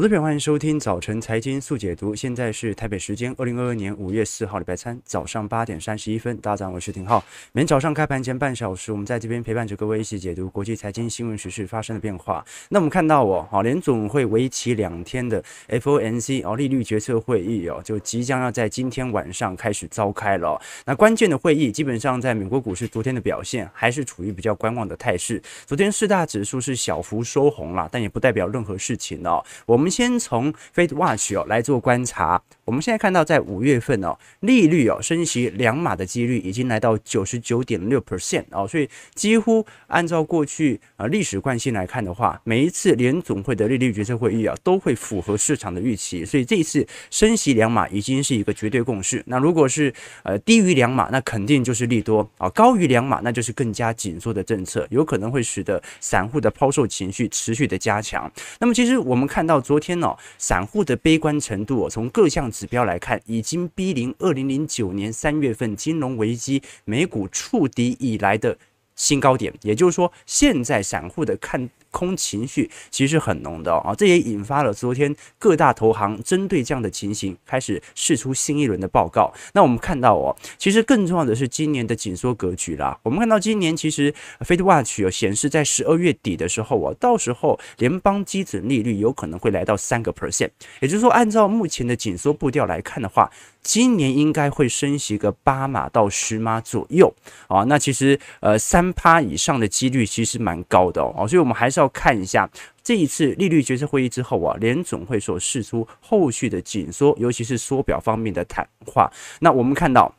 投资朋友，欢迎收听早晨财经速解读。现在是台北时间二零二二年五月四号礼拜三早上八点三十一分。大家好，我是廷浩。每天早上开盘前半小时，我们在这边陪伴着各位一起解读国际财经新闻时事发生的变化。那我们看到哦，好，联总会为期两天的 FOMC 哦利率决策会议哦，就即将要在今天晚上开始召开了。那关键的会议，基本上在美国股市昨天的表现还是处于比较观望的态势。昨天四大指数是小幅收红了，但也不代表任何事情哦。我们。先从 Fed Watch 哦来做观察，我们现在看到在五月份哦，利率哦升息两码的几率已经来到九十九点六 percent 哦，所以几乎按照过去啊历史惯性来看的话，每一次联总会的利率决策会议啊都会符合市场的预期，所以这一次升息两码已经是一个绝对共识。那如果是呃低于两码，那肯定就是利多啊；高于两码，那就是更加紧缩的政策，有可能会使得散户的抛售情绪持续的加强。那么其实我们看到昨天哦，散户的悲观程度哦，从各项指标来看，已经逼临二零零九年三月份金融危机美股触底以来的新高点。也就是说，现在散户的看空情绪其实是很浓的啊，这也引发了昨天各大投行针对这样的情形开始释出新一轮的报告。那我们看到哦，其实更重要的是今年的紧缩格局啦。我们看到今年其实 Fed Watch 有显示，在十二月底的时候啊，到时候联邦基准利率有可能会来到三个 percent，也就是说，按照目前的紧缩步调来看的话，今年应该会升息个八码到十码左右啊。那其实呃三趴以上的几率其实蛮高的哦，所以我们还是。要看一下这一次利率决策会议之后啊，联总会所释出后续的紧缩，尤其是缩表方面的谈话。那我们看到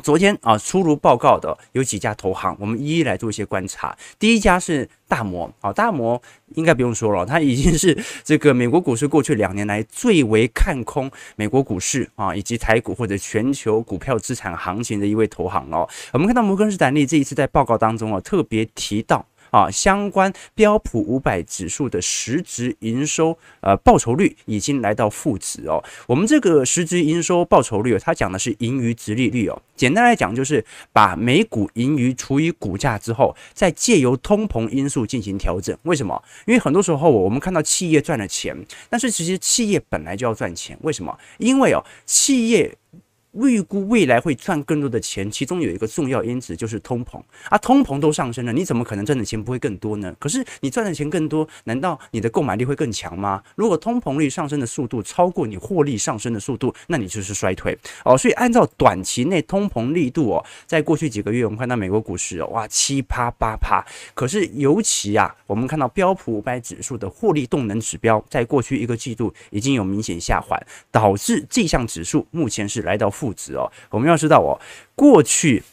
昨天啊出炉报告的有几家投行，我们一一来做一些观察。第一家是大摩啊，大摩应该不用说了，它已经是这个美国股市过去两年来最为看空美国股市啊以及台股或者全球股票资产行情的一位投行哦。我们看到摩根士丹利这一次在报告当中啊特别提到。啊，相关标普五百指数的实质营收呃报酬率已经来到负值哦。我们这个实质营收报酬率，它讲的是盈余殖利率哦。简单来讲，就是把每股盈余除以股价之后，再借由通膨因素进行调整。为什么？因为很多时候我们看到企业赚了钱，但是其实企业本来就要赚钱。为什么？因为哦，企业。预估未来会赚更多的钱，其中有一个重要因子就是通膨啊，通膨都上升了，你怎么可能赚的钱不会更多呢？可是你赚的钱更多，难道你的购买力会更强吗？如果通膨率上升的速度超过你获利上升的速度，那你就是衰退哦。所以按照短期内通膨力度哦，在过去几个月我们看到美国股市哦，哇七趴八趴，可是尤其啊，我们看到标普五百指数的获利动能指标，在过去一个季度已经有明显下滑，导致这项指数目前是来到负值哦，我们要知道哦，过去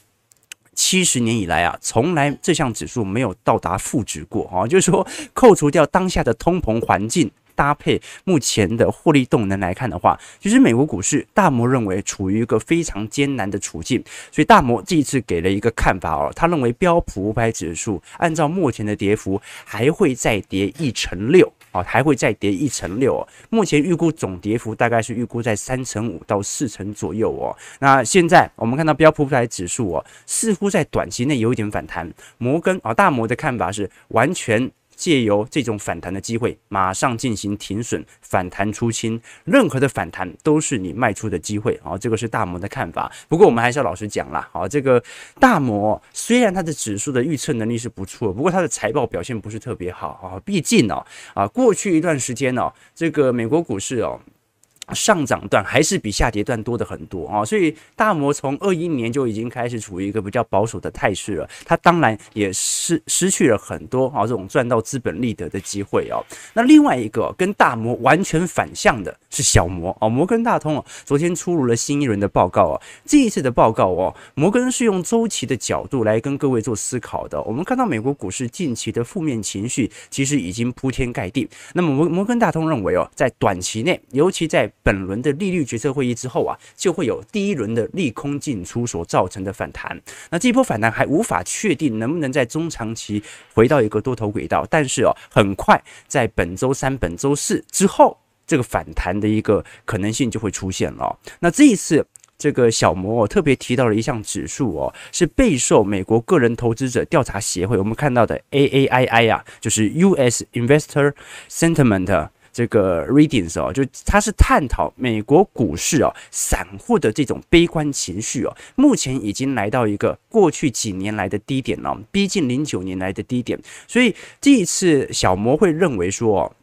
七十年以来啊，从来这项指数没有到达负值过啊，就是说，扣除掉当下的通膨环境，搭配目前的获利动能来看的话，其实美国股市大摩认为处于一个非常艰难的处境，所以大摩这一次给了一个看法哦，他认为标普五百指数按照目前的跌幅还会再跌一成六。哦，还会再跌一成六哦。目前预估总跌幅大概是预估在三成五到四成左右哦。那现在我们看到标普五百指数哦，似乎在短期内有一点反弹。摩根啊，大摩的看法是完全。借由这种反弹的机会，马上进行停损，反弹出清。任何的反弹都是你卖出的机会啊！这个是大摩的看法。不过我们还是要老实讲啦，啊，这个大摩虽然它的指数的预测能力是不错，不过它的财报表现不是特别好啊。毕竟哦，啊，过去一段时间哦，这个美国股市哦。上涨段还是比下跌段多的很多啊，所以大摩从二一年就已经开始处于一个比较保守的态势了，它当然也失失去了很多啊这种赚到资本利得的机会哦。那另外一个跟大摩完全反向的是小摩哦，摩根大通哦，昨天出炉了新一轮的报告啊，这一次的报告哦，摩根是用周期的角度来跟各位做思考的。我们看到美国股市近期的负面情绪其实已经铺天盖地，那么摩摩根大通认为哦，在短期内，尤其在本轮的利率决策会议之后啊，就会有第一轮的利空进出所造成的反弹。那这一波反弹还无法确定能不能在中长期回到一个多头轨道，但是哦，很快在本周三、本周四之后，这个反弹的一个可能性就会出现了。那这一次这个小摩特别提到了一项指数哦，是备受美国个人投资者调查协会我们看到的 AAII 啊，就是 US Investor Sentiment。这个 readings 哦，就它是探讨美国股市哦，散户的这种悲观情绪哦，目前已经来到一个过去几年来的低点了，逼近零九年来的低点，所以这一次小摩会认为说。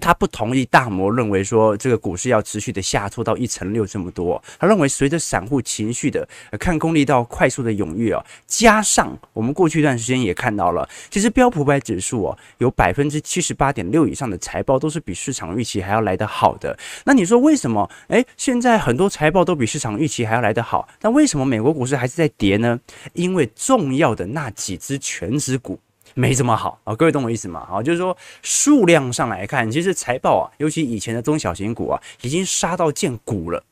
他不同意大摩认为说这个股市要持续的下挫到一成六这么多。他认为随着散户情绪的看空力道快速的踊跃啊，加上我们过去一段时间也看到了，其实标普五百指数哦有百分之七十八点六以上的财报都是比市场预期还要来得好的。那你说为什么？诶，现在很多财报都比市场预期还要来得好，那为什么美国股市还是在跌呢？因为重要的那几只权值股。没这么好啊，各位懂我意思吗？啊，就是说数量上来看，其实财报啊，尤其以前的中小型股啊，已经杀到见骨了。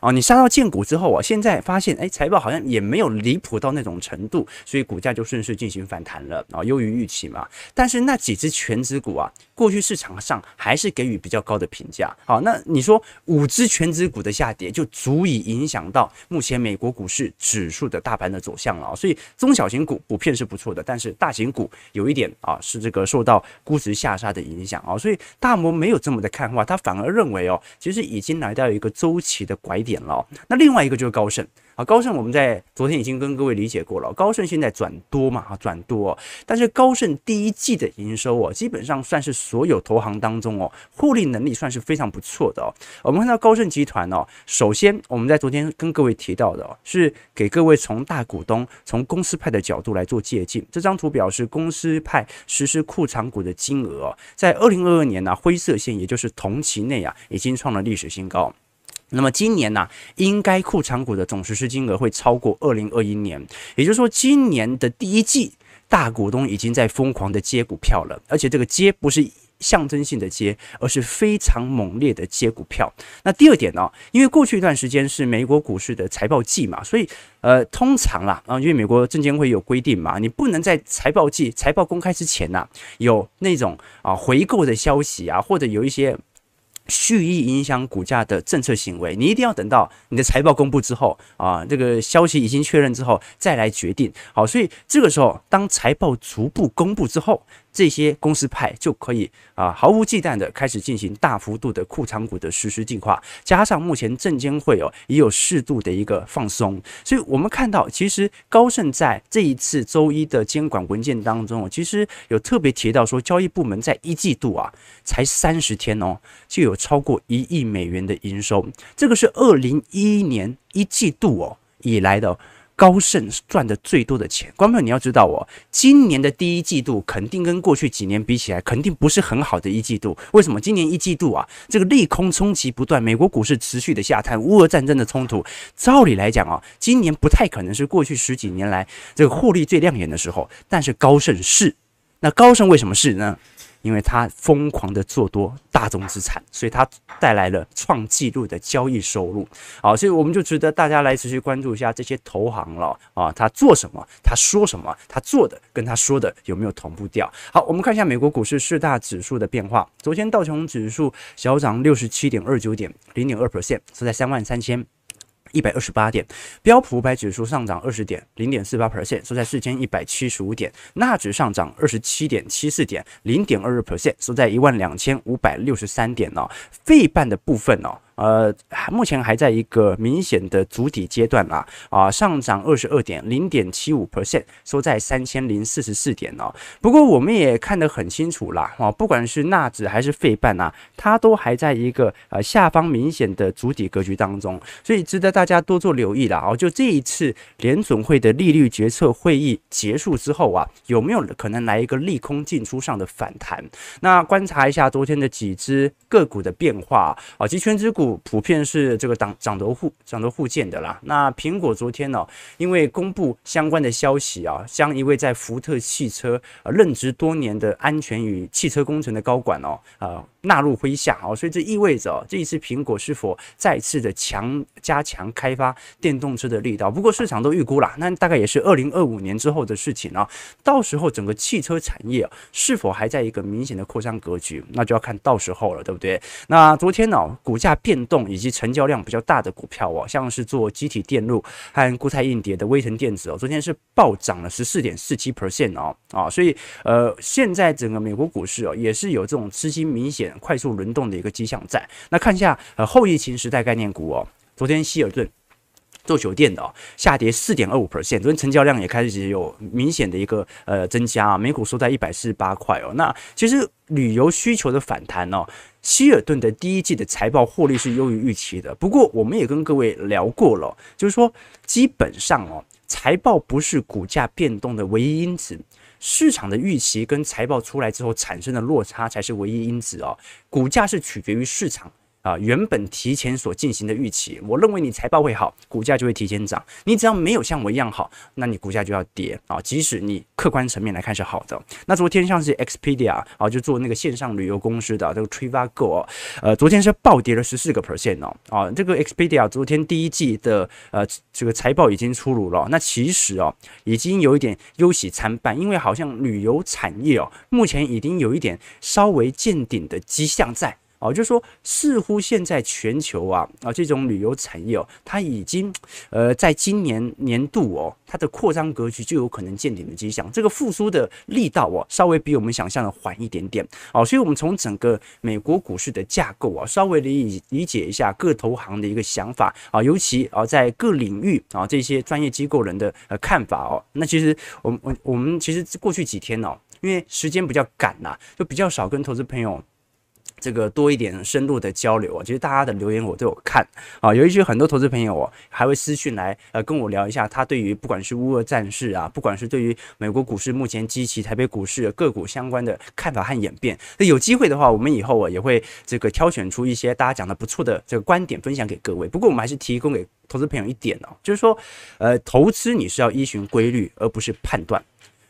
哦，你杀到见骨之后啊，现在发现哎，财报好像也没有离谱到那种程度，所以股价就顺势进行反弹了啊，优于预期嘛。但是那几只全值股啊，过去市场上还是给予比较高的评价。好，那你说五只全值股的下跌就足以影响到目前美国股市指数的大盘的走向了。所以中小型股普遍是不错的，但是大型股有一点啊，是这个受到估值下杀的影响啊。所以大摩没有这么的看话，他反而认为哦，其实已经来到一个周期的拐点。点了，那另外一个就是高盛啊，高盛我们在昨天已经跟各位理解过了，高盛现在转多嘛啊，转多，但是高盛第一季的营收哦，基本上算是所有投行当中哦，获利能力算是非常不错的哦。我们看到高盛集团哦，首先我们在昨天跟各位提到的哦，是给各位从大股东、从公司派的角度来做借鉴。这张图表示公司派实施库藏股的金额，在二零二二年呢，灰色线也就是同期内啊，已经创了历史新高。那么今年呢、啊，应该库藏股的总实施金额会超过二零二一年，也就是说，今年的第一季大股东已经在疯狂的接股票了，而且这个接不是象征性的接，而是非常猛烈的接股票。那第二点呢、因为过去一段时间是美国股市的财报季嘛，所以呃，通常啦啊，因为美国证监会有规定嘛，你不能在财报季财报公开之前呐、有那种啊回购的消息啊，或者有一些。蓄意影响股价的政策行为，你一定要等到你的财报公布之后啊，这个消息已经确认之后再来决定。好，所以这个时候，当财报逐步公布之后。这些公司派就可以啊毫无忌惮的开始进行大幅度的库藏股的实施进化，加上目前证监会哦也有适度的一个放松，所以我们看到其实高盛在这一次周一的监管文件当中，其实有特别提到说，交易部门在一季度啊才三十天哦就有超过一亿美元的营收，这个是二零一一年一季度哦以来的。高盛赚的最多的钱，观众你要知道哦，今年的第一季度肯定跟过去几年比起来，肯定不是很好的一季度。为什么？今年一季度啊，这个利空冲击不断，美国股市持续的下探，乌俄战争的冲突，照理来讲啊，今年不太可能是过去十几年来这个获利最亮眼的时候。但是高盛是，那高盛为什么是呢？因为它疯狂的做多大宗资产，所以它带来了创纪录的交易收入。好，所以我们就值得大家来持续关注一下这些投行了啊，他做什么，他说什么，他做的跟他说的有没有同步掉？好，我们看一下美国股市四大指数的变化。昨天道琼指数小涨六十七点二九点，零点二 percent，是在三万三千。一百二十八点，标普五百指数上涨二十点，零点四八 percent，收在四千一百七十五点。纳指上涨二十七点七四点，零点二二 percent，收在一万两千五百六十三点呢。费半的部分呢。呃，目前还在一个明显的筑底阶段啦，啊，上涨二十二点零点七五 percent，收在三千零四十四点哦。不过我们也看得很清楚啦，啊，不管是纳指还是费半啊，它都还在一个呃下方明显的筑底格局当中，所以值得大家多做留意啦。哦，就这一次联准会的利率决策会议结束之后啊，有没有可能来一个利空进出上的反弹？那观察一下昨天的几只个股的变化啊，及权值股。普遍是这个涨涨得互涨得互见的啦。那苹果昨天呢、哦，因为公布相关的消息啊，将一位在福特汽车呃任职多年的安全与汽车工程的高管哦，呃纳入麾下哦，所以这意味着这一次苹果是否再次的强加强开发电动车的力道？不过市场都预估了，那大概也是二零二五年之后的事情啊。到时候整个汽车产业是否还在一个明显的扩张格局，那就要看到时候了，对不对？那昨天呢，股价变。变动以及成交量比较大的股票哦，像是做机体电路和固态硬碟的威腾电子哦，昨天是暴涨了十四点四七 percent 哦啊，所以呃，现在整个美国股市哦也是有这种资金明显快速轮动的一个迹象在。那看一下呃后疫情时代概念股哦，昨天希尔顿。做酒店的哦，下跌四点二五 percent，昨天成交量也开始有明显的一个呃增加啊，每股收在一百四十八块哦。那其实旅游需求的反弹哦，希尔顿的第一季的财报获利是优于预期的。不过我们也跟各位聊过了，就是说基本上哦，财报不是股价变动的唯一因子，市场的预期跟财报出来之后产生的落差才是唯一因子哦。股价是取决于市场。啊，原本提前所进行的预期，我认为你财报会好，股价就会提前涨。你只要没有像我一样好，那你股价就要跌啊。即使你客观层面来看是好的，那昨天像是 Expedia 啊，就做那个线上旅游公司的这个 Trivago，呃，昨天是暴跌了十四个 percent 哦。啊，这个 Expedia 昨天第一季的呃这个财报已经出炉了，那其实哦已经有一点忧喜参半，因为好像旅游产业哦目前已经有一点稍微见顶的迹象在。哦，就是说，似乎现在全球啊啊这种旅游产业哦，它已经呃在今年年度哦，它的扩张格局就有可能见顶的迹象。这个复苏的力道哦，稍微比我们想象的缓一点点。哦，所以我们从整个美国股市的架构啊，稍微理理解一下各投行的一个想法啊，尤其啊在各领域啊这些专业机构人的呃看法哦。那其实我们我我们其实过去几天哦，因为时间比较赶呐，就比较少跟投资朋友。这个多一点深入的交流啊，其实大家的留言我都有看啊，有一些很多投资朋友哦，还会私讯来呃跟我聊一下他对于不管是乌俄战事啊，不管是对于美国股市目前及其台北股市个股相关的看法和演变。那有机会的话，我们以后啊也会这个挑选出一些大家讲的不错的这个观点分享给各位。不过我们还是提供给投资朋友一点哦，就是说呃投资你是要依循规律，而不是判断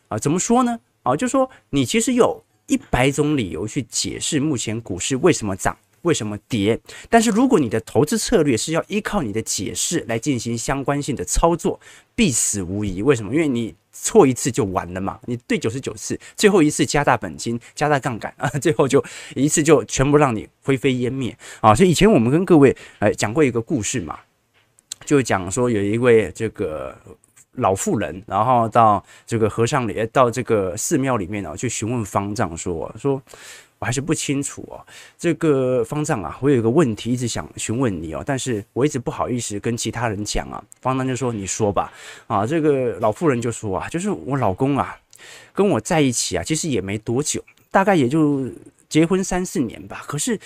啊。怎么说呢？啊，就是说你其实有。一百种理由去解释目前股市为什么涨，为什么跌。但是如果你的投资策略是要依靠你的解释来进行相关性的操作，必死无疑。为什么？因为你错一次就完了嘛。你对九十九次，最后一次加大本金、加大杠杆啊，最后就一次就全部让你灰飞烟灭啊。所以以前我们跟各位呃讲过一个故事嘛，就讲说有一位这个。老妇人，然后到这个和尚里，到这个寺庙里面呢，去询问方丈说：“说我还是不清楚哦，这个方丈啊，我有一个问题一直想询问你哦，但是我一直不好意思跟其他人讲啊。”方丈就说：“你说吧。”啊，这个老妇人就说：“啊，就是我老公啊，跟我在一起啊，其实也没多久，大概也就结婚三四年吧。可是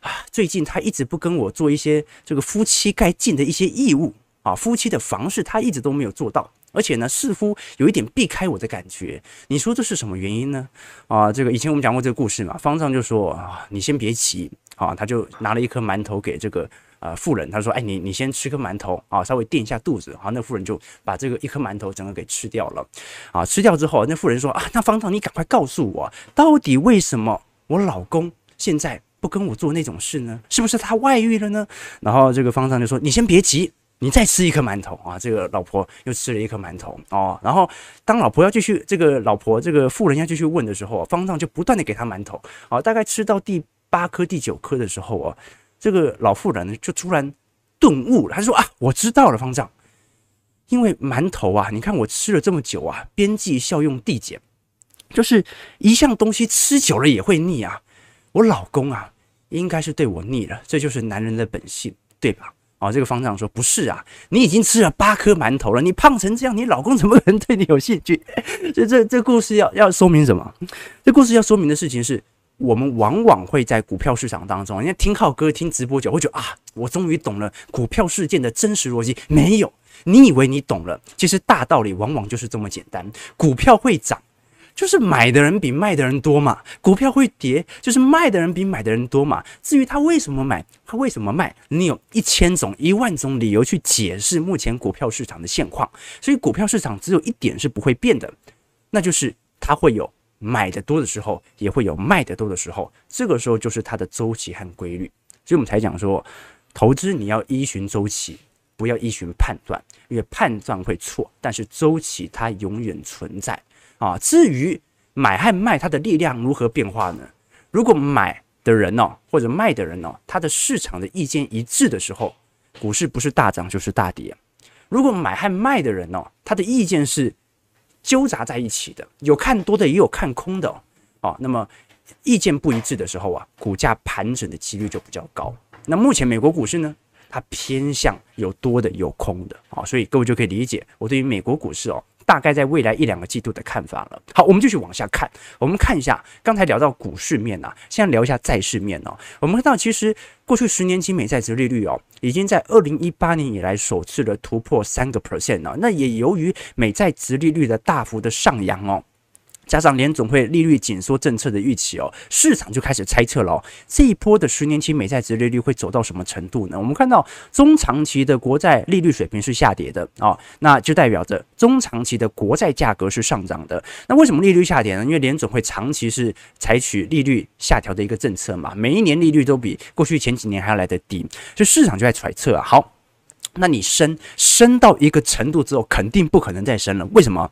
啊，最近他一直不跟我做一些这个夫妻该尽的一些义务。”啊，夫妻的房事他一直都没有做到，而且呢，似乎有一点避开我的感觉。你说这是什么原因呢？啊，这个以前我们讲过这个故事嘛。方丈就说啊，你先别急啊，他就拿了一颗馒头给这个呃妇人，他说，哎，你你先吃颗馒头啊，稍微垫一下肚子。好，那妇人就把这个一颗馒头整个给吃掉了。啊，吃掉之后，那妇人说啊，那方丈你赶快告诉我，到底为什么我老公现在不跟我做那种事呢？是不是他外遇了呢？然后这个方丈就说，你先别急。你再吃一颗馒头啊！这个老婆又吃了一颗馒头哦。然后当老婆要继续，这个老婆这个妇人要继续问的时候，方丈就不断的给她馒头啊。大概吃到第八颗、第九颗的时候啊，这个老妇人就突然顿悟了，她说啊，我知道了，方丈，因为馒头啊，你看我吃了这么久啊，边际效用递减，就是一项东西吃久了也会腻啊。我老公啊，应该是对我腻了，这就是男人的本性，对吧？哦，这个方丈说不是啊，你已经吃了八颗馒头了，你胖成这样，你老公怎么可能对你有兴趣？这这这故事要要说明什么？这故事要说明的事情是，我们往往会在股票市场当中，人家听浩哥听直播久，会觉得啊，我终于懂了股票事件的真实逻辑。没有，你以为你懂了，其实大道理往往就是这么简单，股票会涨。就是买的人比卖的人多嘛，股票会跌，就是卖的人比买的人多嘛。至于他为什么买，他为什么卖，你有一千种、一万种理由去解释目前股票市场的现况。所以股票市场只有一点是不会变的，那就是它会有买的多的时候，也会有卖的多的时候。这个时候就是它的周期和规律。所以我们才讲说，投资你要依循周期，不要依循判断，因为判断会错，但是周期它永远存在。啊，至于买和卖，它的力量如何变化呢？如果买的人哦，或者卖的人哦，他的市场的意见一致的时候，股市不是大涨就是大跌。如果买和卖的人哦，他的意见是纠杂在一起的，有看多的也有看空的哦，哦，那么意见不一致的时候啊，股价盘整的几率就比较高。那目前美国股市呢，它偏向有多的有空的啊，所以各位就可以理解我对于美国股市哦。大概在未来一两个季度的看法了。好，我们继续往下看。我们看一下，刚才聊到股市面啊，现在聊一下债市面哦。我们看到，其实过去十年期美债殖利率哦，已经在二零一八年以来首次的突破三个 percent 了。那也由于美债殖利率的大幅的上扬哦。加上联总会利率紧缩政策的预期哦，市场就开始猜测了哦，这一波的十年期美债殖利率会走到什么程度呢？我们看到中长期的国债利率水平是下跌的哦，那就代表着中长期的国债价格是上涨的。那为什么利率下跌呢？因为联总会长期是采取利率下调的一个政策嘛，每一年利率都比过去前几年还要来得低，所以市场就在揣测啊。好，那你升升到一个程度之后，肯定不可能再升了。为什么？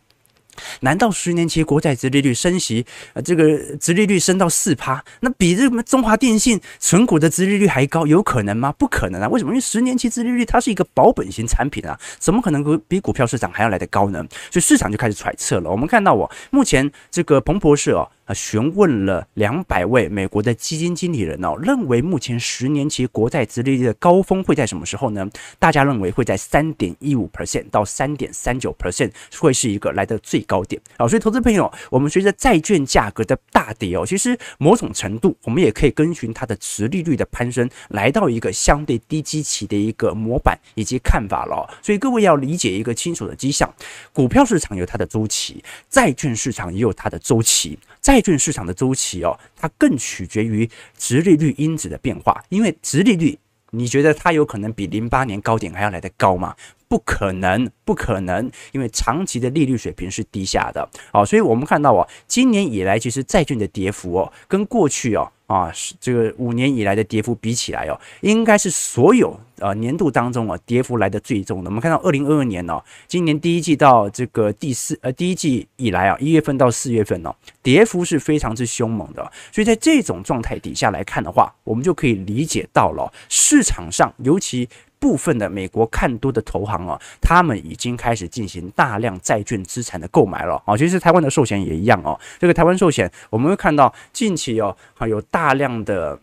难道十年期国债殖利率升息，呃，这个殖利率升到四趴，那比这个中华电信存股的殖利率还高，有可能吗？不可能啊！为什么？因为十年期殖利率它是一个保本型产品啊，怎么可能比股票市场还要来得高呢？所以市场就开始揣测了。我们看到，我目前这个彭博社哦。询问了两百位美国的基金经理人哦，认为目前十年期国债殖利率的高峰会在什么时候呢？大家认为会在三点一五 percent 到三点三九 percent 会是一个来的最高点啊。所以，投资朋友，我们随着债券价格的大跌哦，其实某种程度我们也可以跟循它的殖利率的攀升，来到一个相对低基期的一个模板以及看法了。所以，各位要理解一个清楚的迹象：股票市场有它的周期，债券市场也有它的周期。债券市场的周期哦，它更取决于殖利率因子的变化，因为殖利率，你觉得它有可能比零八年高点还要来得高吗？不可能，不可能，因为长期的利率水平是低下的哦，所以我们看到哦，今年以来其实债券的跌幅哦，跟过去哦。啊，是这个五年以来的跌幅比起来哦，应该是所有呃年度当中啊跌幅来的最重的。我们看到二零二二年哦，今年第一季到这个第四呃第一季以来啊，一月份到四月份哦，跌幅是非常之凶猛的。所以在这种状态底下来看的话，我们就可以理解到了市场上尤其。部分的美国看多的投行啊，他们已经开始进行大量债券资产的购买了啊。其实台湾的寿险也一样哦。这个台湾寿险，我们会看到近期哦，有大量的。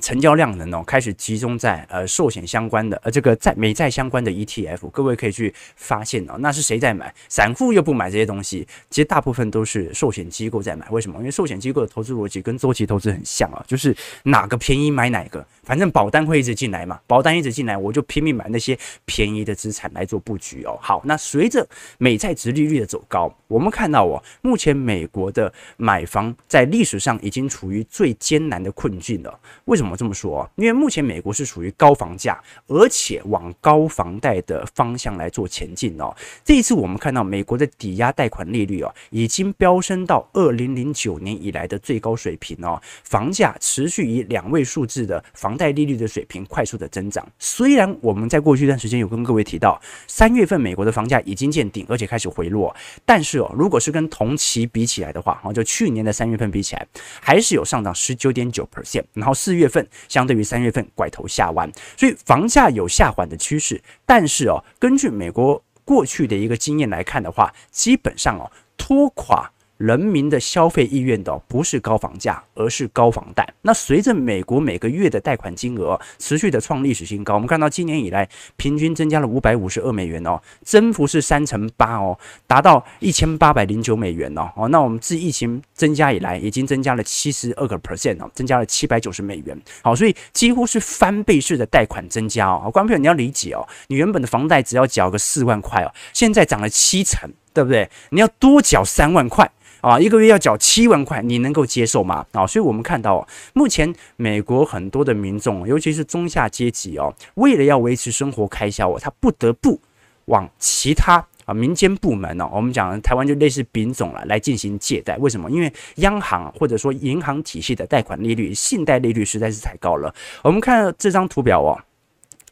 成交量能哦，开始集中在呃寿险相关的呃这个债美债相关的 ETF，各位可以去发现哦，那是谁在买？散户又不买这些东西，其实大部分都是寿险机构在买。为什么？因为寿险机构的投资逻辑跟周期投资很像啊，就是哪个便宜买哪个，反正保单会一直进来嘛，保单一直进来，我就拼命买那些便宜的资产来做布局哦。好，那随着美债殖利率的走高，我们看到哦，目前美国的买房在历史上已经处于最艰难的困境了。为什么？我这么说，因为目前美国是属于高房价，而且往高房贷的方向来做前进哦。这一次我们看到美国的抵押贷款利率哦，已经飙升到二零零九年以来的最高水平哦。房价持续以两位数字的房贷利率的水平快速的增长。虽然我们在过去一段时间有跟各位提到，三月份美国的房价已经见顶，而且开始回落，但是哦，如果是跟同期比起来的话，就去年的三月份比起来，还是有上涨十九点九 percent，然后四月份。相对于三月份拐头下弯，所以房价有下缓的趋势。但是哦，根据美国过去的一个经验来看的话，基本上哦，拖垮。人民的消费意愿的不是高房价，而是高房贷。那随着美国每个月的贷款金额持续的创历史新高，我们看到今年以来平均增加了五百五十二美元哦，增幅是三成八哦，达到一千八百零九美元哦。哦，那我们自疫情增加以来，已经增加了七十二个 percent 哦，增加了七百九十美元。好，所以几乎是翻倍式的贷款增加哦。观众朋友，你要理解哦，你原本的房贷只要缴个四万块哦，现在涨了七成，对不对？你要多缴三万块。啊，一个月要缴七万块，你能够接受吗？啊，所以我们看到，目前美国很多的民众，尤其是中下阶级哦，为了要维持生活开销，他不得不往其他啊民间部门哦，我们讲台湾就类似丙种了，来进行借贷。为什么？因为央行或者说银行体系的贷款利率、信贷利率实在是太高了。我们看这张图表哦。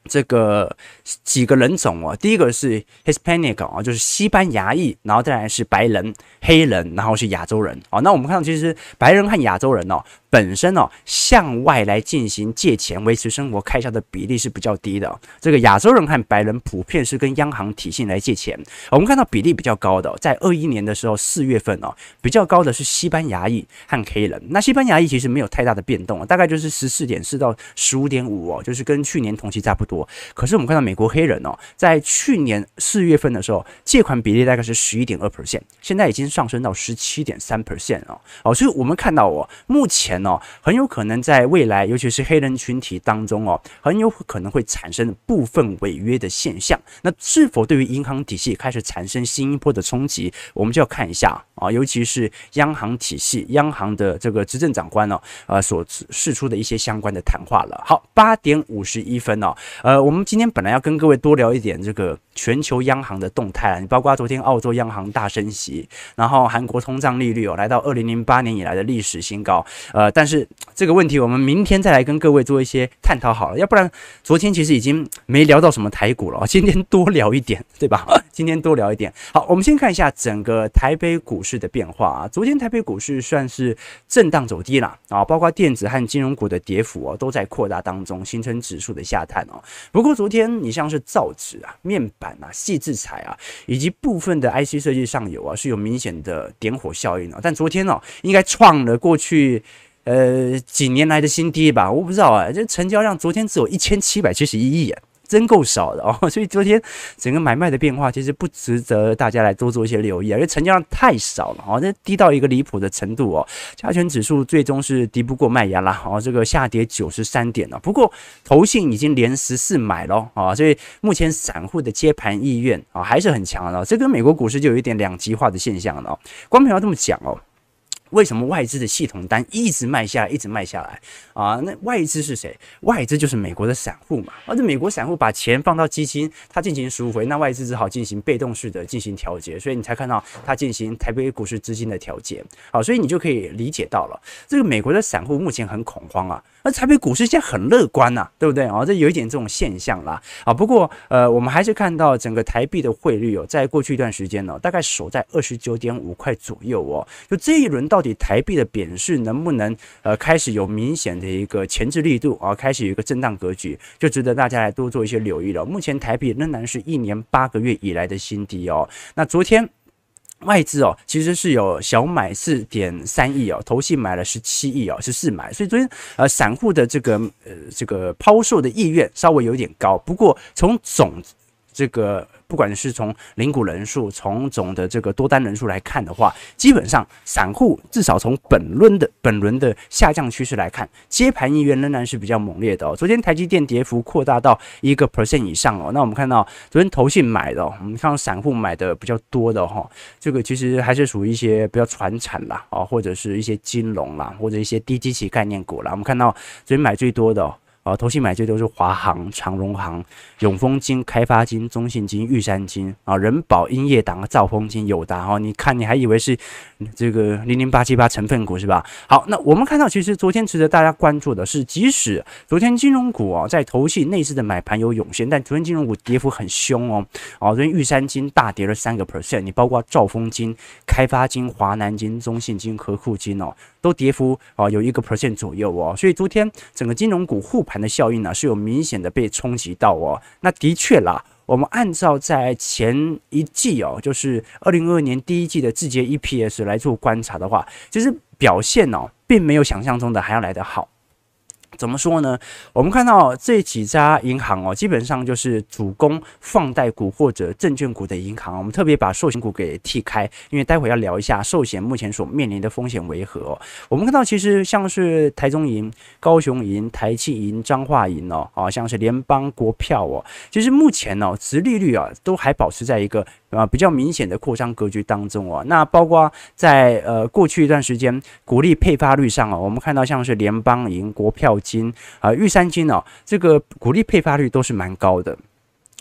这个几个人种哦，第一个是 Hispanic 哦，就是西班牙裔，然后再来是白人、黑人，然后是亚洲人哦。那我们看到，其实白人和亚洲人哦，本身哦，向外来进行借钱维持生活开销的比例是比较低的。这个亚洲人和白人普遍是跟央行体系来借钱。我们看到比例比较高的，在二一年的时候四月份哦，比较高的是西班牙裔和黑人。那西班牙裔其实没有太大的变动，大概就是十四点四到十五点五哦，就是跟去年同期差不多。可是我们看到美国黑人哦，在去年四月份的时候，借款比例大概是十一点二 percent，现在已经上升到十七点三 percent 哦。哦，所以我们看到哦，目前。哦，很有可能在未来，尤其是黑人群体当中哦，很有可能会产生部分违约的现象。那是否对于银行体系开始产生新一波的冲击，我们就要看一下啊，尤其是央行体系、央行的这个执政长官呢，呃，所释出的一些相关的谈话了。好，八点五十一分哦，呃，我们今天本来要跟各位多聊一点这个全球央行的动态，你包括昨天澳洲央行大升息，然后韩国通胀利率哦来到二零零八年以来的历史新高，呃。但是这个问题，我们明天再来跟各位做一些探讨好了，要不然昨天其实已经没聊到什么台股了，今天多聊一点，对吧？今天多聊一点。好，我们先看一下整个台北股市的变化啊。昨天台北股市算是震荡走低了啊，包括电子和金融股的跌幅哦，都在扩大当中，形成指数的下探哦。不过昨天你像是造纸啊、面板啊、矽智财啊，以及部分的 IC 设计上游啊，是有明显的点火效应的。但昨天哦，应该创了过去。呃，几年来的新低吧，我不知道啊。这成交量昨天只有一千七百七十一亿，真够少的 哦。所以昨天整个买卖的变化其实不值得大家来多做一些留意啊，因为成交量太少了哦，这低到一个离谱的程度哦。加权指数最终是敌不过卖压啦，哦，这个下跌九十三点了。不过投信已经连十四买了啊，所以目前散户的接盘意愿啊还是很强的。这跟美国股市就有一点两极化的现象了。哦。光平要这么讲哦。为什么外资的系统单一直卖下来，一直卖下来啊？那外资是谁？外资就是美国的散户嘛。而、啊、这美国散户把钱放到基金，它进行赎回，那外资只好进行被动式的进行调节，所以你才看到它进行台北股市资金的调节。好，所以你就可以理解到了，这个美国的散户目前很恐慌啊。那台北股市现在很乐观呐、啊，对不对啊？这有一点这种现象啦。啊，不过呃，我们还是看到整个台币的汇率哦，在过去一段时间呢，大概守在二十九点五块左右哦。就这一轮到底台币的贬势能不能呃开始有明显的一个前置力度啊？开始有一个震荡格局，就值得大家来多做一些留意了。目前台币仍然是一年八个月以来的新低哦。那昨天。外资哦，其实是有小买四点三亿哦，投信买了十七亿哦，十四买，所以昨天呃，散户的这个呃这个抛售的意愿稍微有点高，不过从总这个。不管是从零股人数，从总的这个多单人数来看的话，基本上散户至少从本轮的本轮的下降趋势来看，接盘意愿仍然是比较猛烈的哦。昨天台积电跌幅扩大到一个 percent 以上哦。那我们看到昨天投信买的，我们看到散户买的比较多的哈，这个其实还是属于一些比较传产啦啊，或者是一些金融啦，或者一些低基期概念股啦。我们看到昨天买最多的。啊，投信买最多是华航、长荣航、永丰金、开发金、中信金、玉山金啊，人保、英业达、兆丰金、友达哈，你看你还以为是这个零零八七八成分股是吧？好，那我们看到其实昨天值得大家关注的是，即使昨天金融股啊在投信内资的买盘有涌现，但昨天金融股跌幅很凶哦。啊，昨天玉山金大跌了三个 percent，你包括兆丰金、开发金、华南金、中信金、和库金哦，都跌幅啊有一个 percent 左右哦。所以昨天整个金融股护盘的效应呢，是有明显的被冲击到哦。那的确啦，我们按照在前一季哦，就是二零二二年第一季的字节 EPS 来做观察的话，其实表现哦，并没有想象中的还要来得好。怎么说呢？我们看到这几家银行哦，基本上就是主攻放贷股或者证券股的银行。我们特别把寿险股给剔开，因为待会要聊一下寿险目前所面临的风险为何哦。我们看到其实像是台中银、高雄银、台企银、彰化银哦，啊，像是联邦国票哦，其实目前哦，殖利率啊都还保持在一个。啊，比较明显的扩张格局当中哦，那包括在呃过去一段时间股利配发率上哦，我们看到像是联邦银、国票金啊、玉山金哦，这个股利配发率都是蛮高的。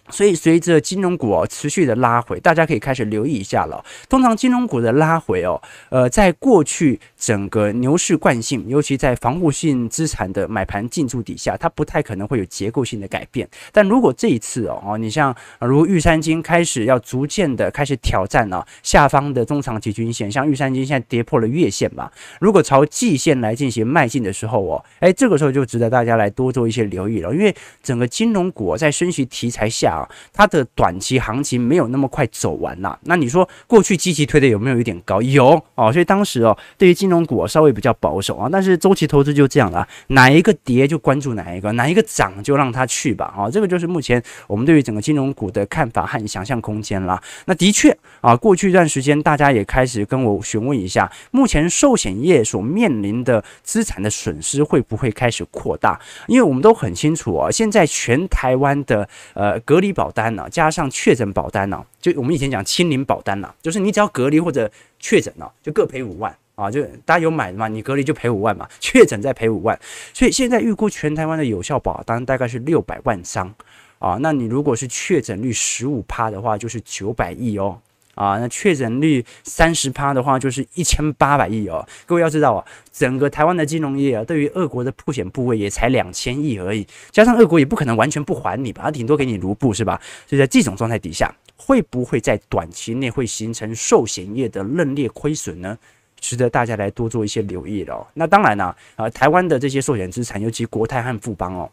所以随着金融股哦持续的拉回，大家可以开始留意一下了。通常金融股的拉回哦，呃，在过去整个牛市惯性，尤其在防护性资产的买盘进驻底下，它不太可能会有结构性的改变。但如果这一次哦，哦，你像如玉山金开始要逐渐的开始挑战呢下方的中长期均线，像玉山金现在跌破了月线嘛，如果朝季线来进行迈进的时候哦，哎，这个时候就值得大家来多做一些留意了，因为整个金融股在升息题材下。啊，它的短期行情没有那么快走完呐。那你说过去积极推的有没有一点高？有哦，所以当时哦，对于金融股稍微比较保守啊。但是周期投资就这样了，哪一个跌就关注哪一个，哪一个涨就让它去吧。啊，这个就是目前我们对于整个金融股的看法和想象空间啦。那的确啊，过去一段时间大家也开始跟我询问一下，目前寿险业所面临的资产的损失会不会开始扩大？因为我们都很清楚啊，现在全台湾的呃隔离。保单呢，加上确诊保单呢，就我们以前讲清零保单呐，就是你只要隔离或者确诊了，就各赔五万啊，就大家有买的嘛，你隔离就赔五万嘛，确诊再赔五万，所以现在预估全台湾的有效保单大概是六百万张啊，那你如果是确诊率十五趴的话，就是九百亿哦。啊，那确诊率三十趴的话，就是一千八百亿哦。各位要知道啊，整个台湾的金融业啊，对于俄国的破险部位也才两千亿而已，加上俄国也不可能完全不还你吧，他顶多给你卢布是吧？所以在这种状态底下，会不会在短期内会形成寿险业的认列亏损呢？值得大家来多做一些留意了哦。那当然呢，啊，台湾的这些寿险资产，尤其国泰和富邦哦，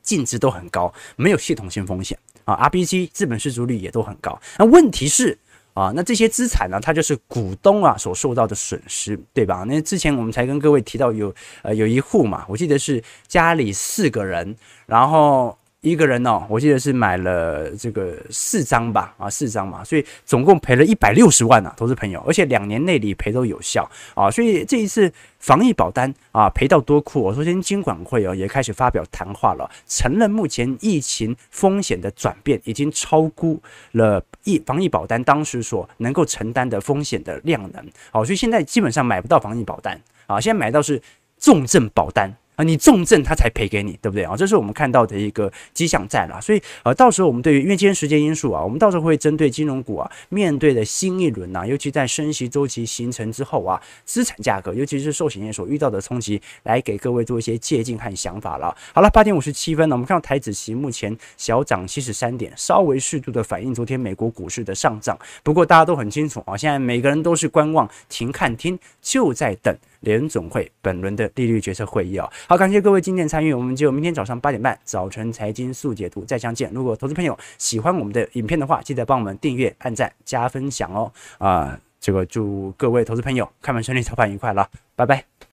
净值都很高，没有系统性风险啊，RBC 资本适足率也都很高。那问题是。啊，那这些资产呢，它就是股东啊所受到的损失，对吧？那之前我们才跟各位提到有呃有一户嘛，我记得是家里四个人，然后。一个人哦，我记得是买了这个四张吧，啊，四张嘛，所以总共赔了一百六十万啊，投资朋友，而且两年内理赔都有效啊，所以这一次防疫保单啊赔到多酷哦。首先金管会哦也开始发表谈话了，承认目前疫情风险的转变已经超估了疫防疫保单当时所能够承担的风险的量能，好，所以现在基本上买不到防疫保单啊，现在买到是重症保单。啊，你重症他才赔给你，对不对啊？这是我们看到的一个迹象在了，所以呃，到时候我们对于因为今天时间因素啊，我们到时候会针对金融股啊，面对的新一轮呐，尤其在升息周期形成之后啊，资产价格，尤其是寿险业所遇到的冲击，来给各位做一些借鉴和想法了。好了，八点五十七分呢，我们看到台指期目前小涨七十三点，稍微适度的反映昨天美国股市的上涨。不过大家都很清楚啊，现在每个人都是观望、停看听，就在等。联总会本轮的利率决策会议啊，好，感谢各位今天参与，我们就明天早上八点半早晨财经速解读再相见。如果投资朋友喜欢我们的影片的话，记得帮我们订阅、按赞、加分享哦。啊，这个祝各位投资朋友开门顺利，操盘愉快了，拜拜。